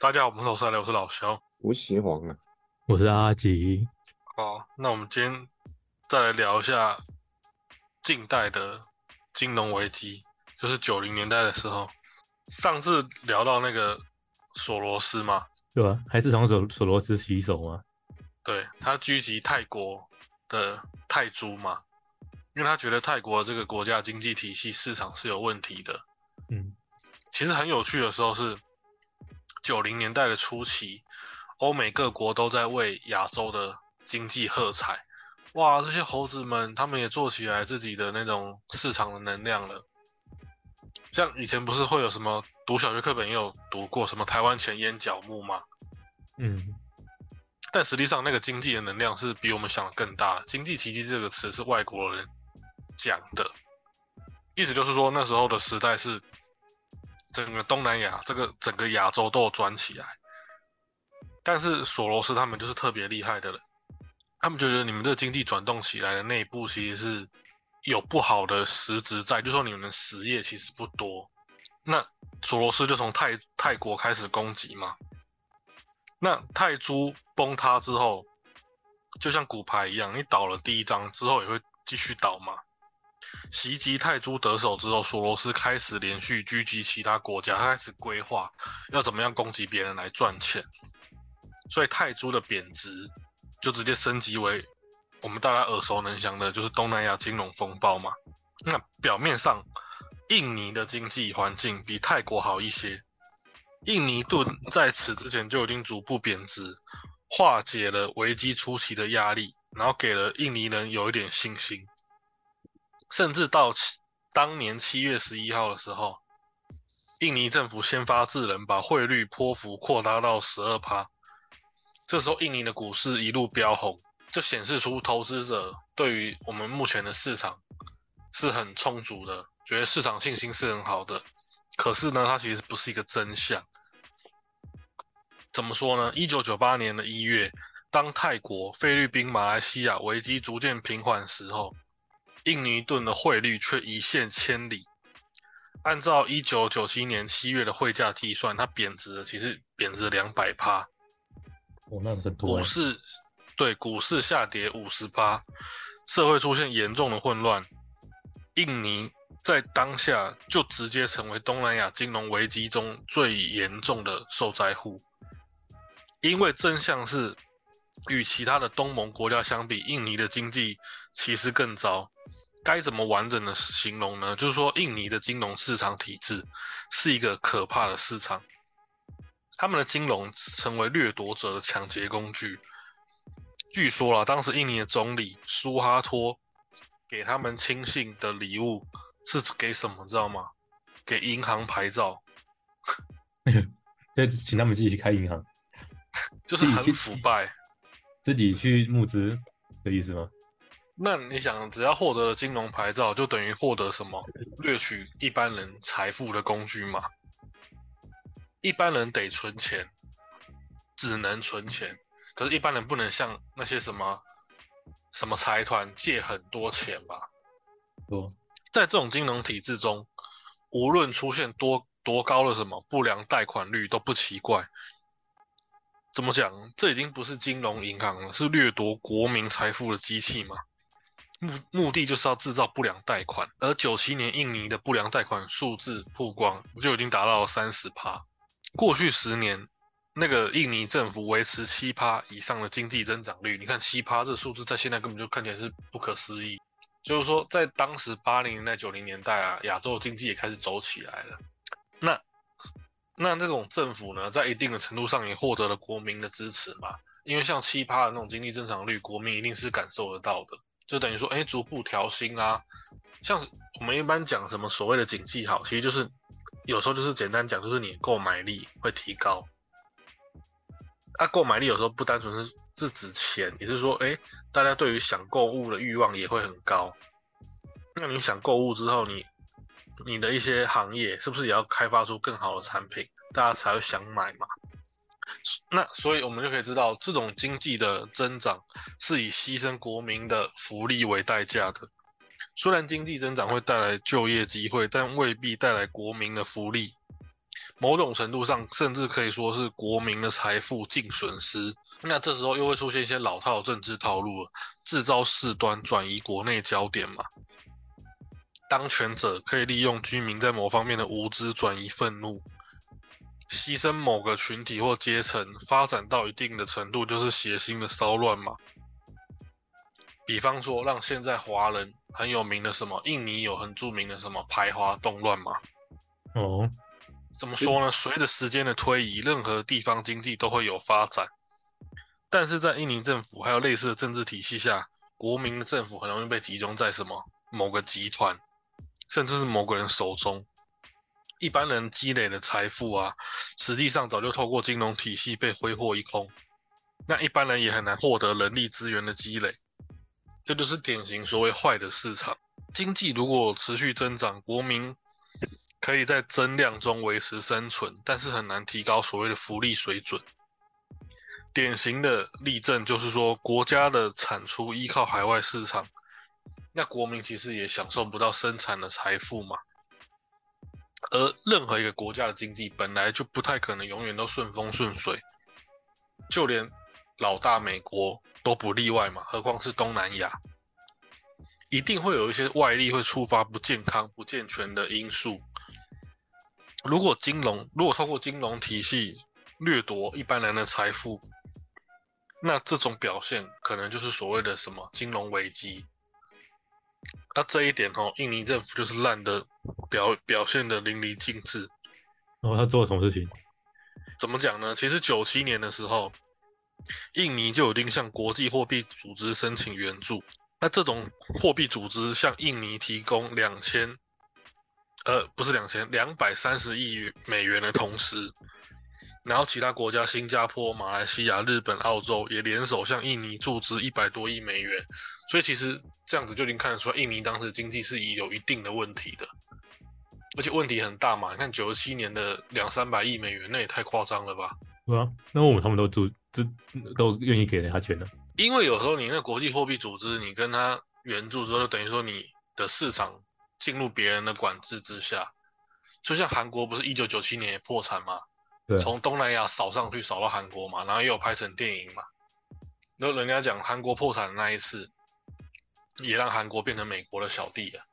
大家好，我们是老来，我是老肖，我喜欢啊，我是阿吉。好，那我们今天再来聊一下近代的金融危机，就是九零年代的时候。上次聊到那个索罗斯嘛，对吧？还是从索索罗斯起手吗？对他狙击泰国的泰铢嘛，因为他觉得泰国这个国家经济体系市场是有问题的。嗯，其实很有趣的时候是九零年代的初期，欧美各国都在为亚洲的经济喝彩。哇，这些猴子们，他们也做起来自己的那种市场的能量了。像以前不是会有什么读小学课本也有读过什么台湾前烟角木吗？嗯，但实际上那个经济的能量是比我们想的更大。经济奇迹这个词是外国人讲的，意思就是说那时候的时代是整个东南亚这个整个亚洲都有转起来。但是索罗斯他们就是特别厉害的人，他们觉得你们这个经济转动起来的内部其实是。有不好的实质在，就说你们实业其实不多。那索罗斯就从泰泰国开始攻击嘛。那泰铢崩塌之后，就像骨牌一样，你倒了第一张之后也会继续倒嘛。袭击泰铢得手之后，索罗斯开始连续狙击其他国家，他开始规划要怎么样攻击别人来赚钱。所以泰铢的贬值就直接升级为。我们大家耳熟能详的就是东南亚金融风暴嘛。那表面上，印尼的经济环境比泰国好一些。印尼盾在此之前就已经逐步贬值，化解了危机初期的压力，然后给了印尼人有一点信心。甚至到当年七月十一号的时候，印尼政府先发制人，把汇率波幅扩大到十二趴。这时候，印尼的股市一路飙红。就显示出投资者对于我们目前的市场是很充足的，觉得市场信心是很好的。可是呢，它其实不是一个真相。怎么说呢？一九九八年的一月，当泰国、菲律宾、马来西亚危机逐渐平缓时候，印尼盾的汇率却一泻千里。按照一九九七年七月的汇价计算，它贬值了，其实贬值两百趴。哦，那是多。股市。对股市下跌五十八，社会出现严重的混乱，印尼在当下就直接成为东南亚金融危机中最严重的受灾户。因为真相是，与其他的东盟国家相比，印尼的经济其实更糟。该怎么完整的形容呢？就是说，印尼的金融市场体制是一个可怕的市场，他们的金融成为掠夺者的抢劫工具。据说啦，当时印尼的总理苏哈托给他们亲信的礼物是给什么，知道吗？给银行牌照，那请他们自己去开银行，就是很腐败，自己去募资的意思吗？那你想，只要获得了金融牌照，就等于获得什么？掠取一般人财富的工具嘛？一般人得存钱，只能存钱。可是，一般人不能像那些什么什么财团借很多钱吧？多，在这种金融体制中，无论出现多多高的什么不良贷款率都不奇怪。怎么讲？这已经不是金融银行了，是掠夺国民财富的机器嘛？目目的就是要制造不良贷款。而九七年印尼的不良贷款数字曝光，就已经达到了三十趴。过去十年。那个印尼政府维持七趴以上的经济增长率，你看七趴这数字在现在根本就看起来是不可思议。就是说，在当时八零年代、九零年代啊，亚洲经济也开始走起来了。那那这种政府呢，在一定的程度上也获得了国民的支持嘛？因为像七趴的那种经济增长率，国民一定是感受得到的。就等于说，哎，逐步调薪啊。像我们一般讲什么所谓的景气好，其实就是有时候就是简单讲，就是你购买力会提高。那购买力有时候不单纯是是指钱，也是说，哎，大家对于想购物的欲望也会很高。那你想购物之后，你你的一些行业是不是也要开发出更好的产品，大家才会想买嘛？那所以我们就可以知道，这种经济的增长是以牺牲国民的福利为代价的。虽然经济增长会带来就业机会，但未必带来国民的福利。某种程度上甚至可以说是国民的财富净损失。那这时候又会出现一些老套政治套路了，制造事端，转移国内焦点嘛。当权者可以利用居民在某方面的无知转移愤怒，牺牲某个群体或阶层，发展到一定的程度就是血腥的骚乱嘛。比方说，让现在华人很有名的什么，印尼有很著名的什么排华动乱嘛。哦，怎么说呢？随着时间的推移，任何地方经济都会有发展，但是在印尼政府还有类似的政治体系下，国民的政府很容易被集中在什么某个集团。甚至是某个人手中，一般人积累的财富啊，实际上早就透过金融体系被挥霍一空。那一般人也很难获得人力资源的积累，这就是典型所谓坏的市场经济。如果持续增长，国民可以在增量中维持生存，但是很难提高所谓的福利水准。典型的例证就是说，国家的产出依靠海外市场。那国民其实也享受不到生产的财富嘛，而任何一个国家的经济本来就不太可能永远都顺风顺水，就连老大美国都不例外嘛，何况是东南亚，一定会有一些外力会触发不健康、不健全的因素。如果金融如果透过金融体系掠夺一般人的财富，那这种表现可能就是所谓的什么金融危机。那这一点哦，印尼政府就是烂的表表现的淋漓尽致。然后他做了什么事情？怎么讲呢？其实九七年的时候，印尼就已经向国际货币组织申请援助。那这种货币组织向印尼提供两千，呃，不是两千，两百三十亿美元的同时，然后其他国家，新加坡、马来西亚、日本、澳洲也联手向印尼注资一百多亿美元。所以其实这样子就已经看得出来，印尼当时经济是有一定的问题的，而且问题很大嘛。你看九十七年的两三百亿美元，那也太夸张了吧？对啊，那我们他们都注这都愿意给人家钱的。因为有时候你那国际货币组织，你跟他援助之后，就等于说你的市场进入别人的管制之下。就像韩国不是一九九七年也破产吗？从东南亚扫上去扫到韩国嘛，然后又拍成电影嘛。然后人家讲韩国破产的那一次。也让韩国变成美国的小弟啊，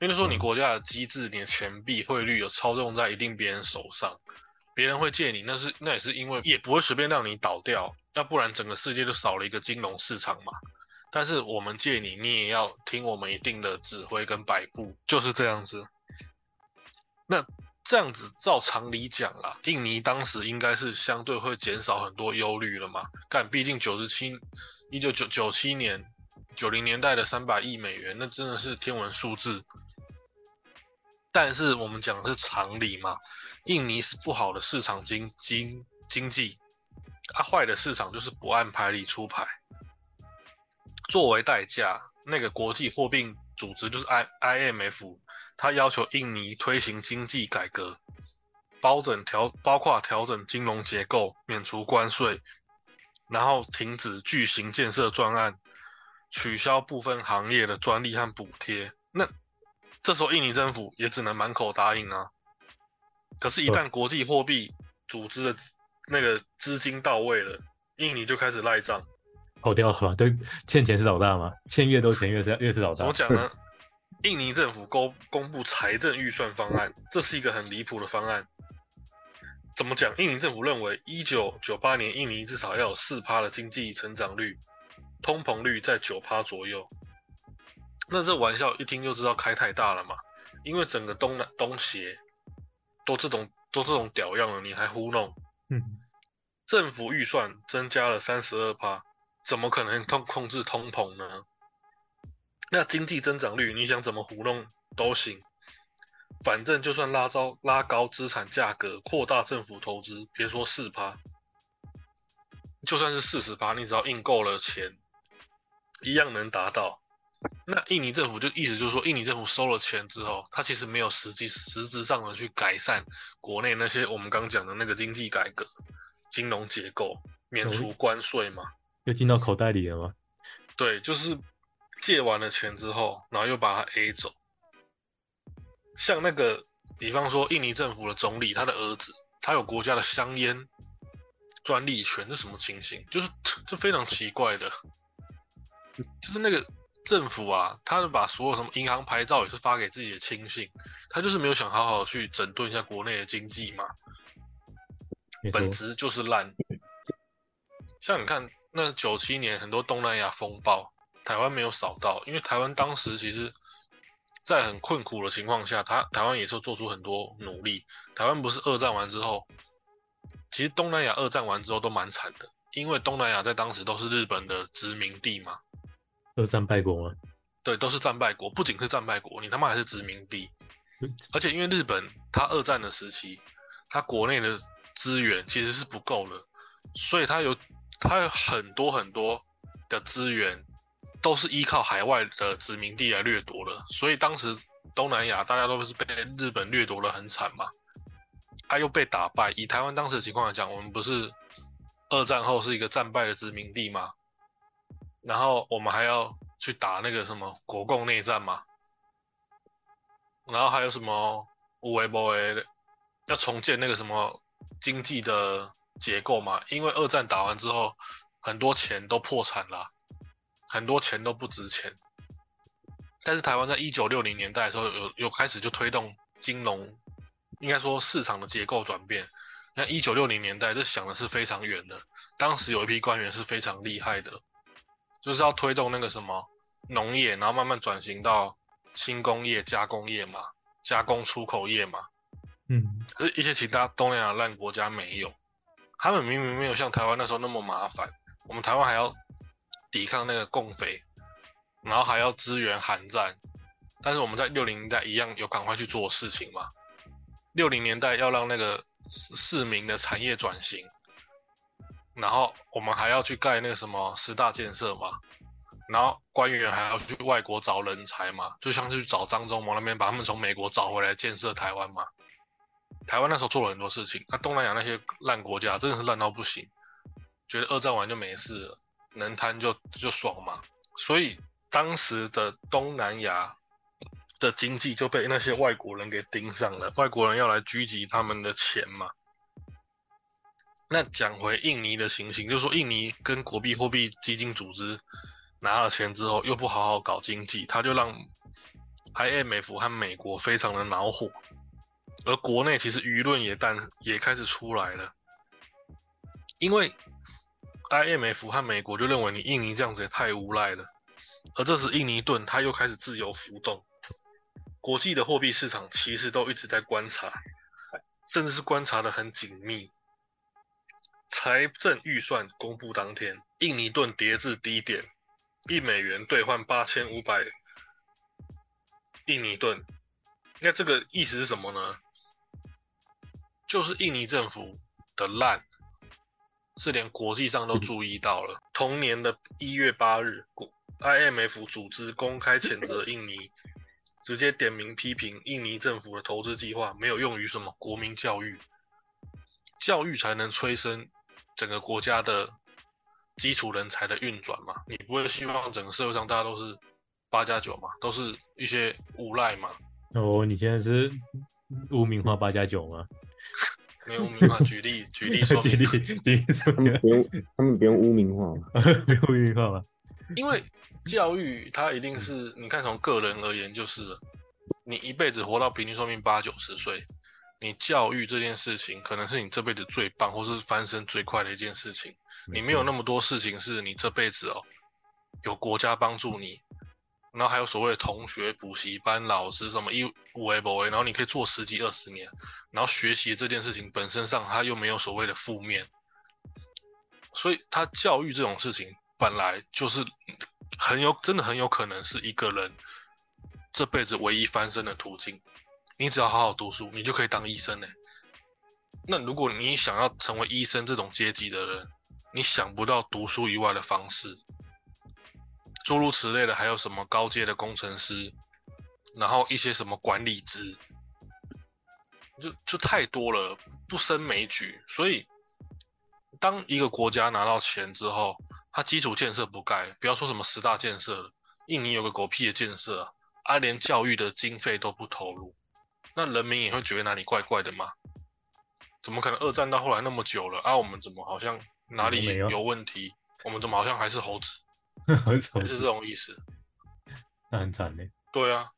因为说你国家的机制，你的钱币汇率有操纵在一定别人手上，别人会借你，那是那也是因为也不会随便让你倒掉，要不然整个世界就少了一个金融市场嘛。但是我们借你，你也要听我们一定的指挥跟摆布，就是这样子。那这样子照常理讲啦，印尼当时应该是相对会减少很多忧虑了嘛。但毕竟九十七一九九九七年。九零年代的三百亿美元，那真的是天文数字。但是我们讲的是常理嘛，印尼是不好的市场经经经济，啊，坏的市场就是不按牌理出牌。作为代价，那个国际货币组织就是 I IMF，它要求印尼推行经济改革，包整调包括调整金融结构，免除关税，然后停止巨型建设专案。取消部分行业的专利和补贴，那这时候印尼政府也只能满口答应啊。可是，一旦国际货币组织的那个资金到位了，印尼就开始赖账。跑掉了吧？对，欠钱是老大吗？欠越多钱越是越是老大。怎么讲呢？印尼政府公公布财政预算方案，这是一个很离谱的方案。怎么讲？印尼政府认为，一九九八年印尼至少要有四趴的经济成长率。通膨率在九趴左右，那这玩笑一听就知道开太大了嘛。因为整个东南东协都这种都这种屌样了，你还糊弄？嗯，政府预算增加了三十二趴，怎么可能控控制通膨呢？那经济增长率你想怎么糊弄都行，反正就算拉高拉高资产价格，扩大政府投资，别说四趴，就算是四十趴，你只要印够了钱。一样能达到，那印尼政府就意思就是说，印尼政府收了钱之后，它其实没有实际实质上的去改善国内那些我们刚讲的那个经济改革、金融结构、免除关税嘛，又进到口袋里了吗？对，就是借完了钱之后，然后又把它 A 走。像那个比方说印尼政府的总理，他的儿子，他有国家的香烟专利权，这什么情形？就是这非常奇怪的，就是那个政府啊，他把所有什么银行牌照也是发给自己的亲信，他就是没有想好好去整顿一下国内的经济嘛，本质就是烂。像你看，那九七年很多东南亚风暴，台湾没有扫到，因为台湾当时其实，在很困苦的情况下，他台湾也是做出很多努力。台湾不是二战完之后，其实东南亚二战完之后都蛮惨的，因为东南亚在当时都是日本的殖民地嘛，二战败国吗？对，都是战败国，不仅是战败国，你他妈还是殖民地嗯。而且因为日本它二战的时期，它国内的资源其实是不够的，所以它有它有很多很多的资源都是依靠海外的殖民地来掠夺的，所以当时东南亚大家都是被日本掠夺的很惨嘛，啊又被打败。以台湾当时的情况来讲，我们不是二战后是一个战败的殖民地吗？然后我们还要去打那个什么国共内战嘛，然后还有什么无为不为的，要重建那个什么经济的结构嘛，因为二战打完之后，很多钱都破产了，很多钱都不值钱。但是台湾在一九六零年代的时候有有开始就推动金融，应该说市场的结构转变。那一九六零年代这想的是非常远的，当时有一批官员是非常厉害的，就是要推动那个什么农业，然后慢慢转型到轻工业、加工业嘛，加工出口业嘛。嗯，可是一些其他东南亚烂国家没有，他们明明没有像台湾那时候那么麻烦，我们台湾还要抵抗那个共匪，然后还要支援韩战，但是我们在六零年代一样有赶快去做事情嘛。六零年代要让那个市民的产业转型，然后我们还要去盖那个什么十大建设嘛，然后官员还要去外国找人才嘛，就像是去找张忠谋那边把他们从美国找回来建设台湾嘛。台湾那时候做了很多事情，那、东南亚那些烂国家真的是烂到不行，觉得二战完就没事了，能贪就就爽嘛。所以当时的东南亚的经济就被那些外国人给盯上了，外国人要来狙击他们的钱嘛。那讲回印尼的情形，就是说印尼跟国币货币基金组织拿了钱之后，又不好好搞经济，他就让 IMF 和美国非常的恼火。而国内其实舆论也但也开始出来了，因为 IMF 和美国就认为你印尼这样子也太无赖了，而这时印尼盾它又开始自由浮动，国际的货币市场其实都一直在观察，甚至是观察的很紧密。财政预算公布当天，印尼盾跌至低点，一美元兑换八千五百印尼盾。那这个意思是什么呢？就是印尼政府的烂，是连国际上都注意到了。同年的一月八日，IMF 组织公开谴责印尼，直接点名批评印尼政府的投资计划没有用于什么国民教育，教育才能催生整个国家的基础人才的运转嘛。你不会希望整个社会上大家都是八加九嘛，都是一些无赖嘛。哦，你现在是污名化八加九吗？没有污名化，举例举例说明举例，举例说明 他们，不用，他们不用污名化嘛。不用污名化吗？因为教育它一定是，你看从个人而言就是了，你一辈子活到平均寿命八九十岁，你教育这件事情可能是你这辈子最棒或是翻身最快的一件事情。你没有那么多事情是你这辈子哦，有国家帮助你，然后还有所谓的同学、补习班、老师什么一五 A 不 A，然后你可以做十几二十年，然后学习这件事情本身上它又没有所谓的负面，所以他教育这种事情本来就是很有真的很有可能是一个人这辈子唯一翻身的途径。你只要好好读书，你就可以当医生呢。那如果你想要成为医生这种阶级的人，你想不到读书以外的方式，诸如此类的，还有什么高阶的工程师，然后一些什么管理职，就就太多了，不胜枚举。所以，当一个国家拿到钱之后，它基础建设不盖，不要说什么十大建设了，印尼有个狗屁的建设啊，啊连教育的经费都不投入，那人民也会觉得哪里怪怪的嘛？怎么可能二战到后来那么久了啊？我们怎么好像哪里有问题？我们怎么好像还是猴子？很丑，是这种意思？那很惨嘞。对啊，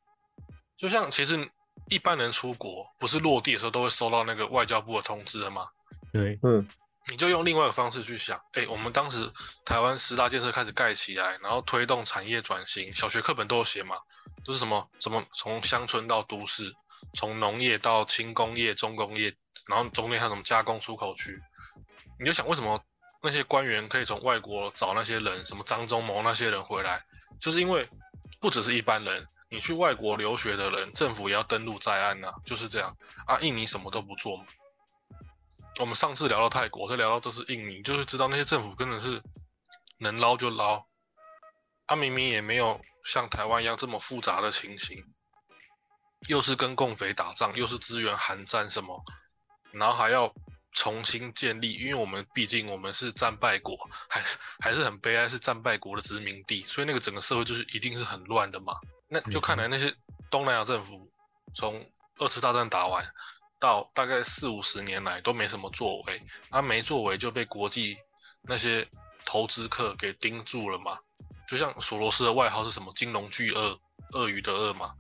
就像其实一般人出国，不是落地的时候都会收到那个外交部的通知的吗？对，嗯，你就用另外一个方式去想，哎，我们当时台湾十大建设开始盖起来，然后推动产业转型，小学课本都有写嘛，都是什么什么从乡村到都市，从农业到轻工业、重工业，然后中间还有什么加工出口区，你就想为什么那些官员可以从外国找那些人，什么张忠谋那些人回来，就是因为不只是一般人，你去外国留学的人，政府也要登录在案呐、就是这样啊。印尼什么都不做嘛。我们上次聊到泰国，再聊到都是印尼，就是知道那些政府根本是能捞就捞，啊，明明也没有像台湾一样这么复杂的情形，又是跟共匪打仗，又是支援韩战什么，然后还要重新建立，因为我们毕竟我们是战败国，还是还是很悲哀是战败国的殖民地，所以那个整个社会就是一定是很乱的嘛。那就看来那些东南亚政府从二次大战打完到大概四五十年来都没什么作为，他没作为就被国际那些投资客给盯住了嘛。就像索罗斯的外号是什么“金融巨鳄”，鳄鱼的鳄嘛，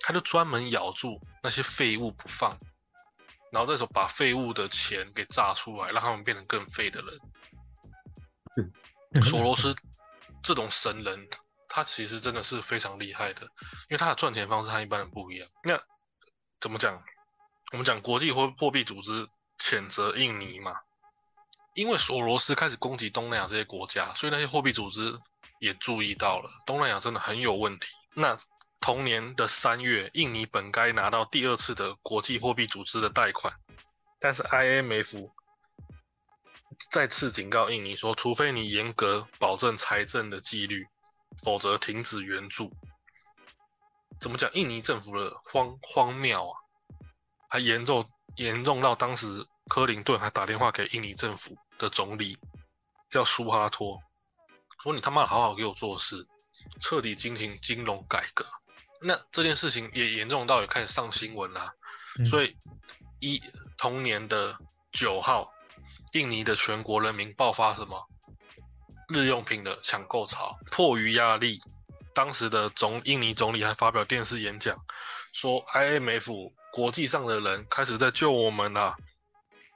他就专门咬住那些废物不放，然后再说把废物的钱给榨出来，让他们变成更废的人。索罗斯这种神人，他其实真的是非常厉害的，因为他的赚钱方式和一般人不一样。那怎么讲？我们讲国际货货币组织谴责印尼嘛，因为索罗斯开始攻击东南亚这些国家，所以那些货币组织也注意到了东南亚真的很有问题。那同年的三月，印尼本该拿到第二次的国际货币组织的贷款，但是 IMF 再次警告印尼说，除非你严格保证财政的纪律，否则停止援助。怎么讲？印尼政府的荒荒谬啊，还严重严重到当时克林顿还打电话给印尼政府的总理，叫苏哈托，说你他妈好好给我做事，彻底进行金融改革。那这件事情也严重到也开始上新闻啦、嗯。所以一同年的九号，印尼的全国人民爆发什么日用品的抢购潮，迫于压力，当时的总印尼总理还发表电视演讲，说 IMF 国际上的人开始在救我们啦、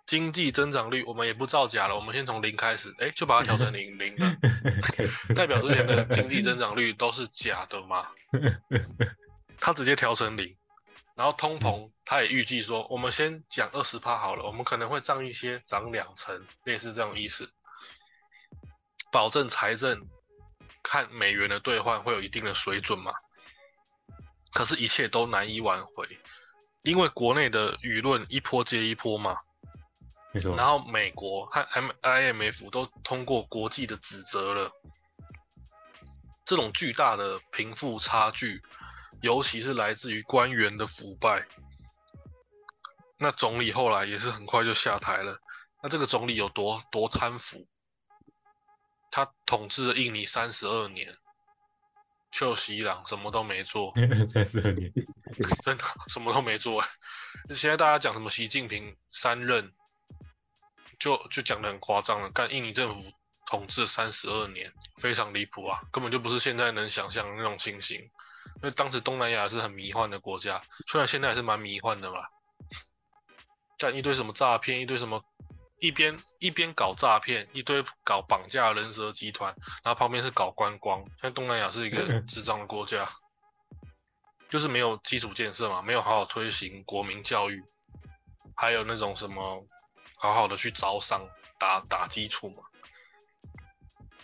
经济增长率我们也不造假了，我们先从零开始，哎，就把它调成零零了 代表之前的经济增长率都是假的嘛？他直接调成零，然后通膨他也预计说，我们先讲二十趴好了，我们可能会涨一些，涨两成，类似这种意思，保证财政看美元的兑换会有一定的水准嘛。可是，一切都难以挽回，因为国内的舆论一波接一波嘛。没错，然后美国和 M IMF 都通过国际的指责了，这种巨大的贫富差距，尤其是来自于官员的腐败。那总理后来也是很快就下台了。那这个总理有多多贪腐？他统治了印尼三十二年，就西朗什么都没做，三十二年，真的什么都没做欸。现在大家讲什么习近平三任，就就讲的很夸张了。干印尼政府统治三十二年，非常离谱啊，根本就不是现在能想象的那种情形。因为当时东南亚是很迷幻的国家，虽然现在还是蛮迷幻的嘛。干一堆什么诈骗，一堆什么，一边一边搞诈骗，一堆搞绑架人蛇集团，然后旁边是搞观光。现在东南亚是一个智障的国家。就是没有基础建设嘛，没有好好推行国民教育，还有那种什么好好的去招商打打基础嘛。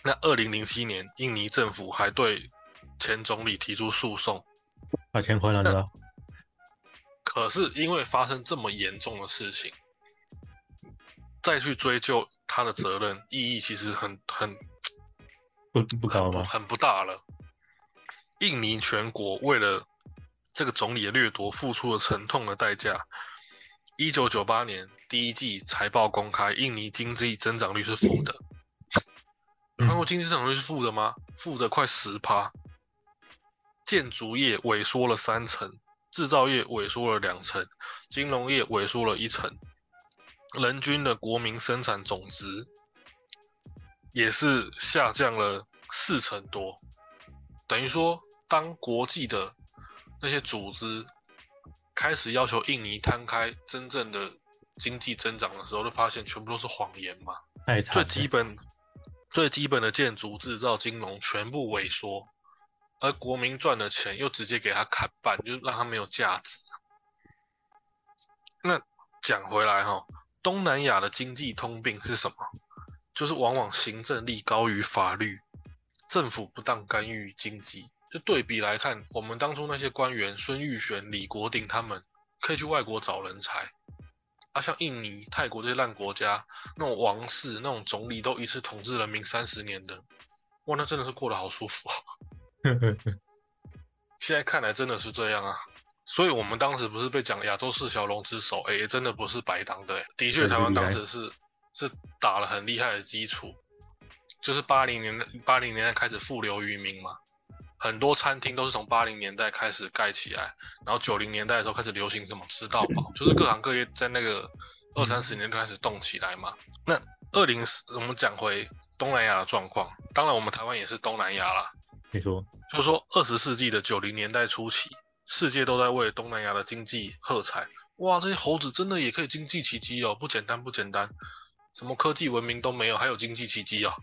那二零零七年，印尼政府还对前总理提出诉讼，把钱还了的？可是因为发生这么严重的事情，再去追究他的责任意义其实很很不不高吗？很不很不大了。印尼全国为了这个总理的掠夺付出了沉痛的代价。一九九八年第一季财报公开，印尼经济增长率是负的。有看过经济增长率是负的吗？负的快十趴。建筑业萎缩了三成，制造业萎缩了两成，金融业萎缩了一成，人均的国民生产总值也是下降了四成多。等于说，当国际的那些组织开始要求印尼摊开真正的经济增长的时候，就发现全部都是谎言嘛。最基本、最基本的建筑、制造、金融全部萎缩，而国民赚的钱又直接给他砍半，就是让他没有价值。那讲回来哈，东南亚的经济通病是什么？就是往往行政力高于法律，政府不当干预经济。就对比来看，我们当初那些官员孙玉璇、李国鼎他们，可以去外国找人才。啊，像印尼、泰国这些烂国家，那种王室、那种总理都一次统治人民三十年的，哇，那真的是过得好舒服啊！现在看来真的是这样啊，所以我们当时不是被讲亚洲四小龙之首，哎、真的不是白当的、欸，的确台湾当时是是打了很厉害的基础，就是八零年代八零年代开始富流于民嘛，很多餐厅都是从八零年代开始盖起来，然后九零年代的时候开始流行什么吃到饱，就是各行各业在那个二三十年就开始动起来嘛。那二零我们讲回东南亚的状况，当然我们台湾也是东南亚啦，没错，就是说，二十世纪的九零年代初期，世界都在为东南亚的经济喝彩。哇，这些猴子真的也可以经济奇迹哦，不简单不简单，什么科技文明都没有，还有经济奇迹哦。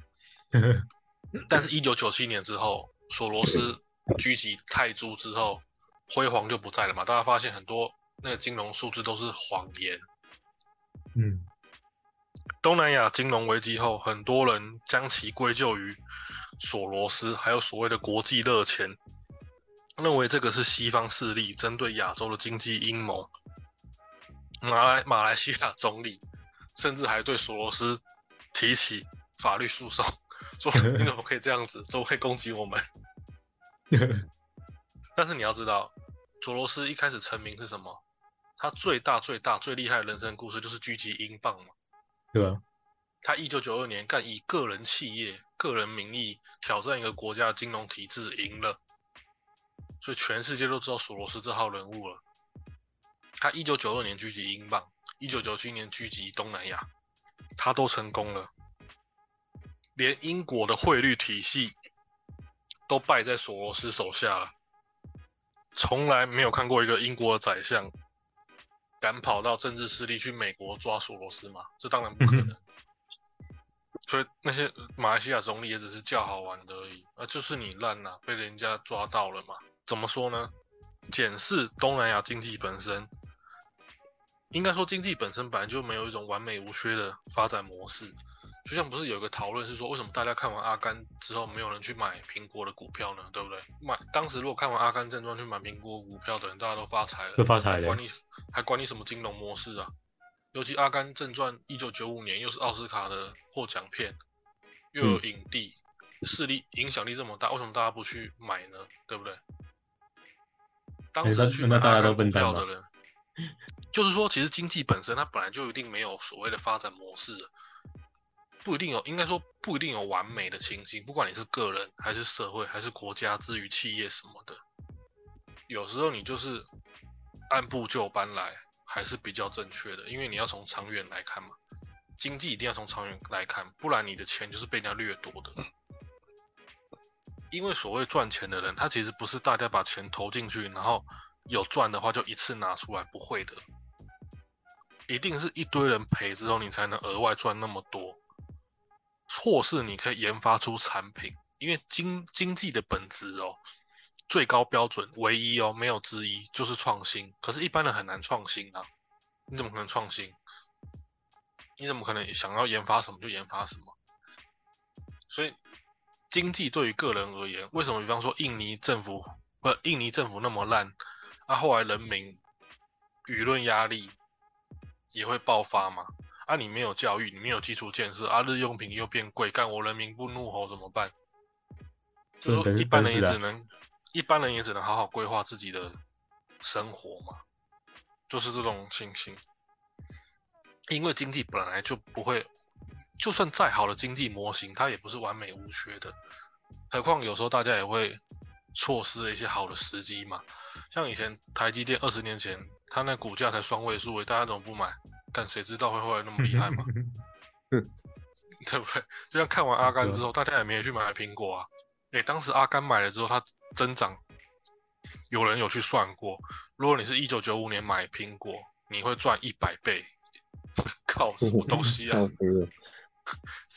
但是，一九九七年之后，索罗斯狙击泰铢之后，辉煌就不在了嘛。大家发现很多那个金融数字都是谎言。嗯，东南亚金融危机后，很多人将其归咎于索罗斯，还有所谓的国际热钱，认为这个是西方势力针对亚洲的经济阴谋。马来马来西亚总理甚至还对索罗斯提起法律诉讼，说 你怎么可以这样子，怎么可以攻击我们？但是你要知道，佐罗斯一开始成名是什么？他最大最大最厉害的人生故事就是狙击英镑嘛。对吧？他一九九二年干以个人企业、个人名义挑战一个国家的金融体制，赢了，所以全世界都知道索罗斯这号人物了。他一九九二年狙击英镑，一九九七年狙击东南亚，他都成功了，连英国的汇率体系都败在索罗斯手下了。从来没有看过一个英国的宰相敢跑到政治势力去美国抓索罗斯嘛？这当然不可能。所以那些马来西亚总理也只是叫好玩的而已，啊，就是你烂呐、被人家抓到了嘛？怎么说呢？检视东南亚经济本身，应该说经济本身本来就没有一种完美无缺的发展模式。就像不是有一个讨论是说，为什么大家看完《阿甘》之后没有人去买苹果的股票呢？对不对？买当时如果看完《阿甘正传》去买苹果股票的人，大家都发财了，都发财了管你还管你什么金融模式啊？尤其《阿甘正传》一九九五年又是奥斯卡的获奖片，又有影帝，势力影响力这么大，为什么大家不去买呢？对不对？当时去买阿甘股票的人，就是说，其实经济本身它本来就一定没有所谓的发展模式的，不一定有，应该说不一定有完美的情形。不管你是个人还是社会还是国家至于企业什么的，有时候你就是按部就班来，还是比较正确的，因为你要从长远来看嘛，经济一定要从长远来看，不然你的钱就是被人家掠夺的。因为所谓赚钱的人，他其实不是大家把钱投进去，然后有赚的话就一次拿出来，不会的，一定是一堆人赔之后，你才能额外赚那么多，或是你可以研发出产品，因为经经济的本质哦，最高标准唯一哦，没有之一就是创新。可是，一般人很难创新啊，你怎么可能创新？你怎么可能想要研发什么就研发什么？所以，经济对于个人而言，为什么比方说印尼政府不，印尼政府那么烂，啊，后来人民舆论压力也会爆发嘛？啊，你没有教育，你没有基础建设，啊，日用品又变贵，干我人民不怒吼怎么办？就说一般人也只能，一般人也只能好好规划自己的生活嘛，就是这种情形。因为经济本来就不会，就算再好的经济模型，它也不是完美无缺的。何况有时候大家也会错失了一些好的时机嘛。像以前台积电二十年前，它那股价才双位数，大家怎么不买？但谁知道会后来那么厉害嘛？对不对？就像看完阿甘之后，大家也没有去买苹果啊。诶，当时阿甘买了之后，它增长，有人有去算过，如果你是一九九五年买苹果，你会赚一百倍。靠，什么东西 啊？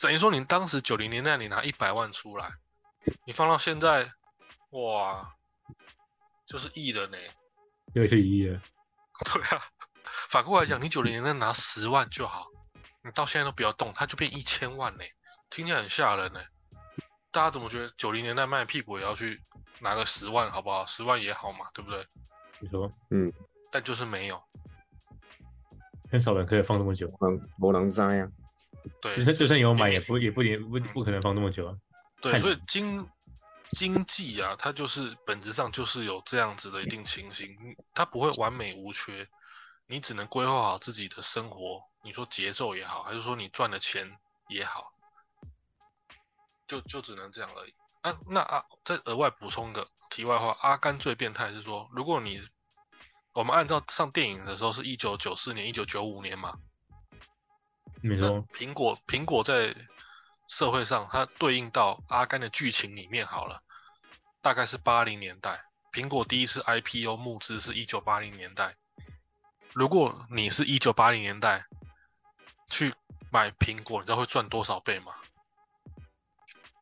等于说你当时九零年代你拿一百万出来，你放到现在，哇，就是亿了呢。又是亿了。对啊，反过来讲，你九零年代拿十万就好，你到现在都不要动，它就变一千万呢。听起来很吓人呢。大家怎么觉得九零年代卖屁股也要去拿个十万，好不好？十万也好嘛，对不对？你说，嗯，但就是没有。很少人可以放那么久，没人知呀。对，就算有买，也不也不也不不可能放那么久啊。对，所以经经济啊，它就是本质上就是有这样子的一定情形，它不会完美无缺，你只能规划好自己的生活，你说节奏也好，还是说你赚的钱也好，就就只能这样而已。啊，那啊，再额外补充个题外话，阿甘最变态是说，如果你我们按照上电影的时候是一九九四年、一九九五年嘛，没错。苹果苹果在社会上它对应到阿甘的剧情里面好了，大概是八零年代。苹果第一次 IPO 募资是一九八零年代。如果你是一九八零年代去买苹果，你知道会赚多少倍吗？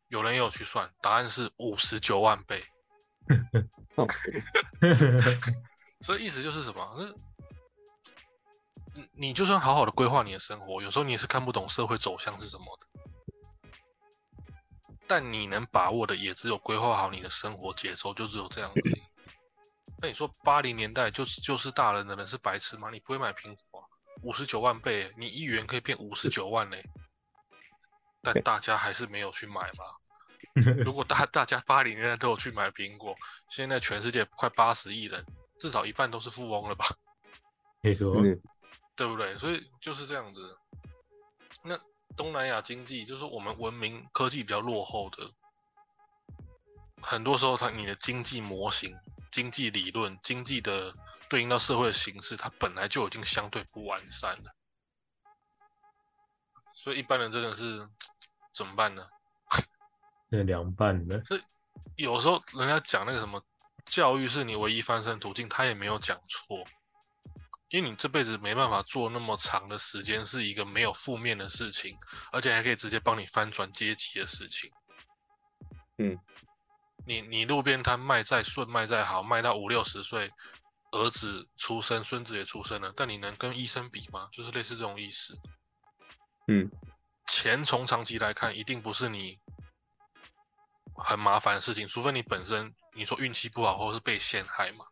有人也有去算，答案是五十九万倍。所以意思就是什么？那，你你就算好好的规划你的生活，有时候你也是看不懂社会走向是什么的。但你能把握的也只有规划好你的生活节奏，就只有这样子。那你说八零年代就是就是大人的人是白痴吗？你不会买苹果，五十九万倍，你一元可以变五十九万嘞。但大家还是没有去买吧。如果大大家八零年代都有去买苹果，现在全世界快八十亿人。至少一半都是富翁了吧？没错，对不对？所以就是这样子。那东南亚经济就是我们文明科技比较落后的，很多时候它你的经济模型、经济理论、经济的对应到社会的形式，它本来就已经相对不完善了。所以一般人真的是 怎么办呢？那凉拌的。所以有时候人家讲那个什么。教育是你唯一翻身途径，他也没有讲错，因为你这辈子没办法做那么长的时间，是一个没有负面的事情，而且还可以直接帮你翻转阶级的事情。嗯，你你路边摊卖再顺卖再好，卖到五六十岁，儿子出生，孙子也出生了，但你能跟医生比吗？就是类似这种意思。嗯，钱从长期来看，一定不是你很麻烦的事情，除非你本身。你说运气不好，或是被陷害嘛？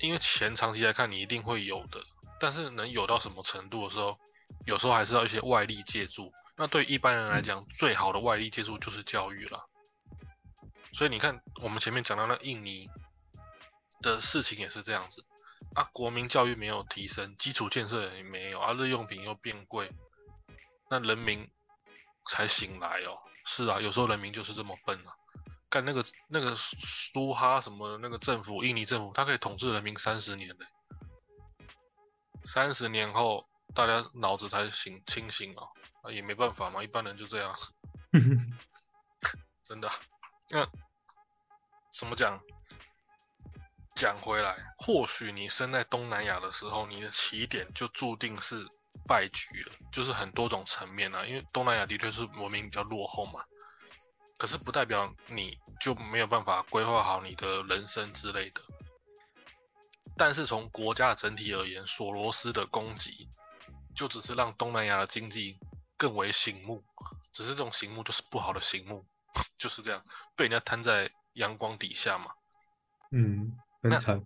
因为钱长期来看你一定会有的，但是能有到什么程度的时候，有时候还是要一些外力借助。那对一般人来讲，最好的外力借助就是教育了。所以你看，我们前面讲到那印尼的事情也是这样子啊，国民教育没有提升，基础建设也没有啊，日用品又变贵，那人民才醒来哦。是啊，有时候人民就是这么笨啊。干那个那个苏哈什么那个政府，印尼政府，他可以统治人民三十年呢。三十年后，大家脑子才醒清醒啊，啊也没办法嘛，一般人就这样。真的，那怎么讲？讲回来，或许你生在东南亚的时候，你的起点就注定是败局了，就是很多种层面啊，因为东南亚的确是文明比较落后嘛。可是不代表你就没有办法规划好你的人生之类的。但是从国家的整体而言，索罗斯的攻击就只是让东南亚的经济更为醒目，只是这种醒目就是不好的醒目，就是这样被人家摊在阳光底下嘛。嗯，很惨。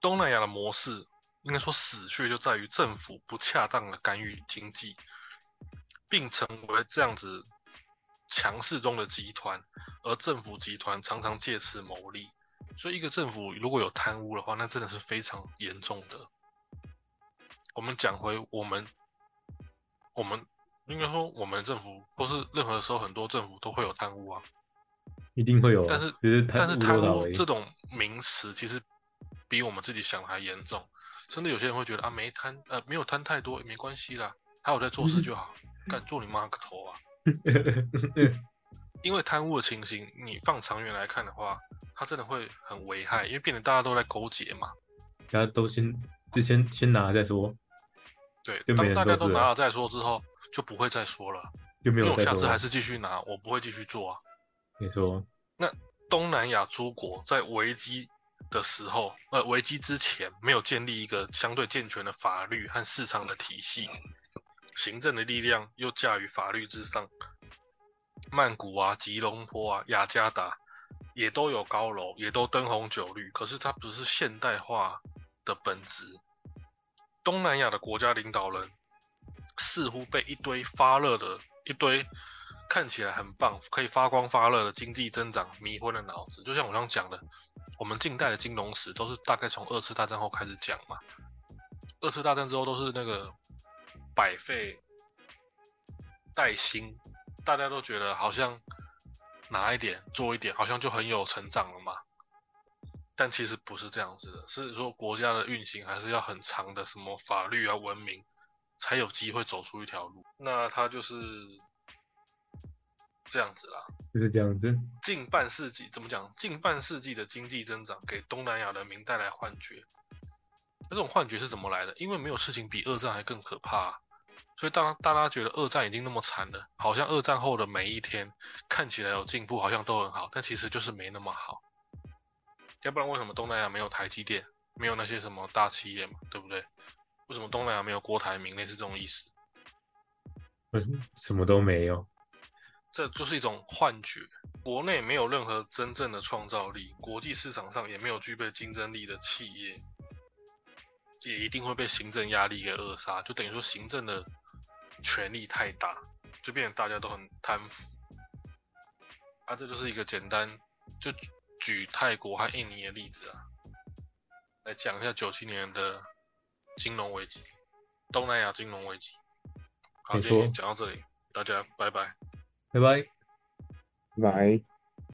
东南亚的模式应该说死穴就在于政府不恰当的干预经济，并成为这样子。强势中的集团，而政府集团常常借此牟利，所以一个政府如果有贪污的话，那真的是非常严重的。我们讲回我们，我们应该说我们政府，或是任何时候很多政府都会有贪污啊。一定会有啊。但是是但是贪污这种名词其实比我们自己想的还严重，甚至有些人会觉得啊没贪呃没有贪太多也没关系啦，还有在做事就好，敢做你妈个头啊！因为贪污的情形，你放长远来看的话，它真的会很危害，因为变得大家都在勾结嘛。大家都先就先先拿再说，对，当大家都拿了再说之后，就不会再说了，就没因为我有。下次还是继续拿，我不会继续做啊。没错，东南亚诸国在危机的时候，呃，危机之前没有建立一个相对健全的法律和市场的体系，行政的力量又驾于法律之上。曼谷啊、吉隆坡啊、雅加达也都有高楼，也都灯红酒绿，可是它不是现代化的本质。东南亚的国家领导人似乎被一堆发热的一堆看起来很棒、可以发光发热的经济增长迷昏了脑子。就像我刚刚讲的，我们近代的金融史都是大概从二次大战后开始讲嘛。二次大战之后都是那个百废待兴，大家都觉得好像拿一点做一点，好像就很有成长了嘛。但其实不是这样子的，是说国家的运行还是要很长的什么法律啊、文明，才有机会走出一条路。那它就是这样子啦。就是这样子。近半世纪怎么讲？近半世纪的经济增长给东南亚人民带来幻觉。那这种幻觉是怎么来的？因为没有事情比二战还更可怕啊、所以当大家觉得二战已经那么惨了，好像二战后的每一天看起来有进步，好像都很好，但其实就是没那么好。要不然为什么东南亚没有台积电，没有那些什么大企业嘛，对不对？为什么东南亚没有郭台铭，类似这种意思？嗯什么都没有。这就是一种幻觉。国内没有任何真正的创造力，国际市场上也没有具备竞争力的企业，也一定会被行政压力给扼杀。就等于说，行政的权力太大，就变得大家都很贪腐。啊，这就是一个简单，就举举泰国和印尼的例子啊，来讲一下九七年的金融危机，东南亚金融危机。好，今天错讲到这里，大家拜拜。拜拜。拜。